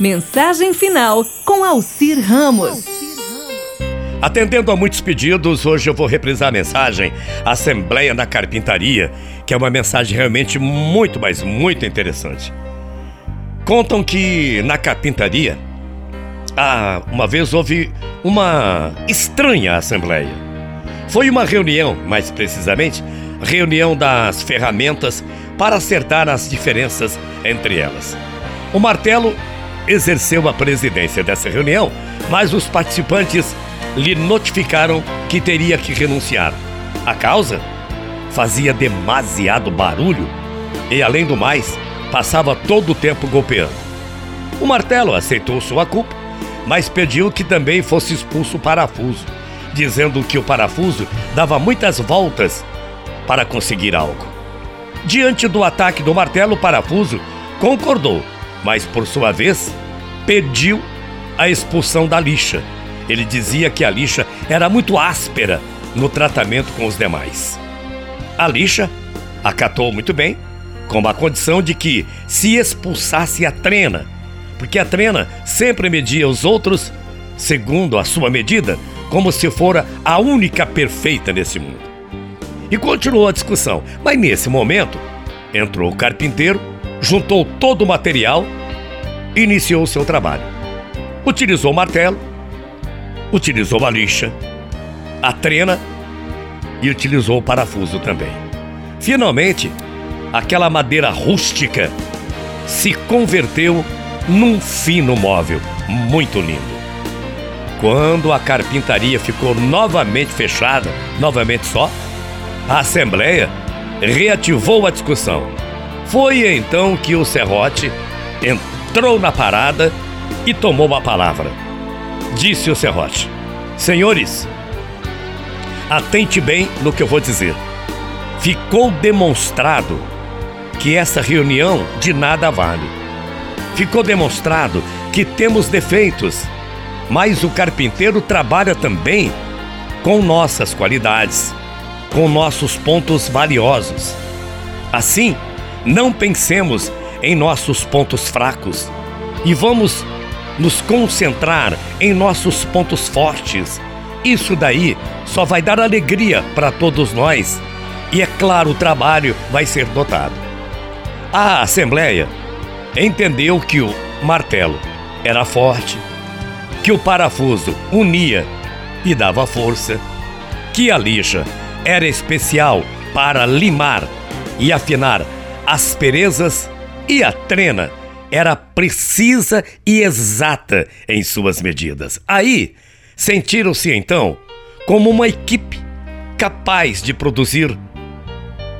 Mensagem final com Alcir Ramos. Atendendo a muitos pedidos, hoje eu vou reprisar a mensagem Assembleia da Carpintaria, que é uma mensagem realmente muito, mas muito interessante. Contam que na carpintaria, ah, uma vez houve uma estranha assembleia. Foi uma reunião, mais precisamente, reunião das ferramentas para acertar as diferenças entre elas. O martelo exerceu a presidência dessa reunião, mas os participantes lhe notificaram que teria que renunciar. A causa? Fazia demasiado barulho e, além do mais, passava todo o tempo golpeando. O martelo aceitou sua culpa, mas pediu que também fosse expulso o parafuso, dizendo que o parafuso dava muitas voltas para conseguir algo. Diante do ataque do martelo, o parafuso concordou mas por sua vez pediu a expulsão da lixa. Ele dizia que a lixa era muito áspera no tratamento com os demais. A lixa acatou muito bem, com a condição de que se expulsasse a trena, porque a trena sempre media os outros segundo a sua medida, como se fora a única perfeita nesse mundo. E continuou a discussão, mas nesse momento entrou o carpinteiro juntou todo o material iniciou seu trabalho. Utilizou o martelo, utilizou a lixa, a trena e utilizou o parafuso também. Finalmente, aquela madeira rústica se converteu num fino móvel muito lindo. Quando a carpintaria ficou novamente fechada, novamente só, a Assembleia reativou a discussão foi então que o serrote entrou na parada e tomou a palavra. Disse o serrote: Senhores, atente bem no que eu vou dizer. Ficou demonstrado que essa reunião de nada vale. Ficou demonstrado que temos defeitos, mas o carpinteiro trabalha também com nossas qualidades, com nossos pontos valiosos. Assim, não pensemos em nossos pontos fracos e vamos nos concentrar em nossos pontos fortes. Isso daí só vai dar alegria para todos nós e, é claro, o trabalho vai ser notado. A Assembleia entendeu que o martelo era forte, que o parafuso unia e dava força, que a lixa era especial para limar e afinar asperezas e a trena era precisa e exata em suas medidas. Aí, sentiram-se então como uma equipe capaz de produzir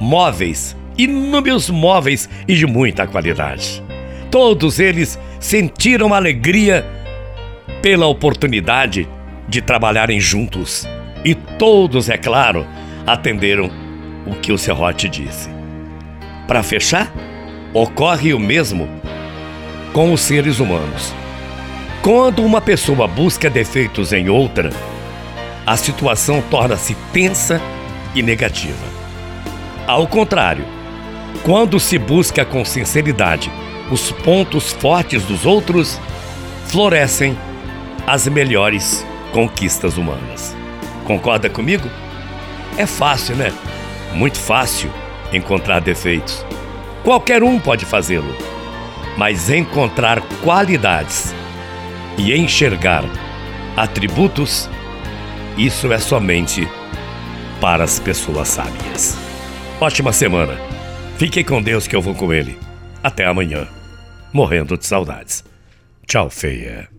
móveis, inúmeros móveis e de muita qualidade. Todos eles sentiram alegria pela oportunidade de trabalharem juntos e todos, é claro, atenderam o que o serrote disse. Para fechar, ocorre o mesmo com os seres humanos. Quando uma pessoa busca defeitos em outra, a situação torna-se tensa e negativa. Ao contrário, quando se busca com sinceridade os pontos fortes dos outros, florescem as melhores conquistas humanas. Concorda comigo? É fácil, né? Muito fácil encontrar defeitos. Qualquer um pode fazê-lo. Mas encontrar qualidades e enxergar atributos, isso é somente para as pessoas sábias. Ótima semana. Fique com Deus que eu vou com ele. Até amanhã. Morrendo de saudades. Tchau, feia.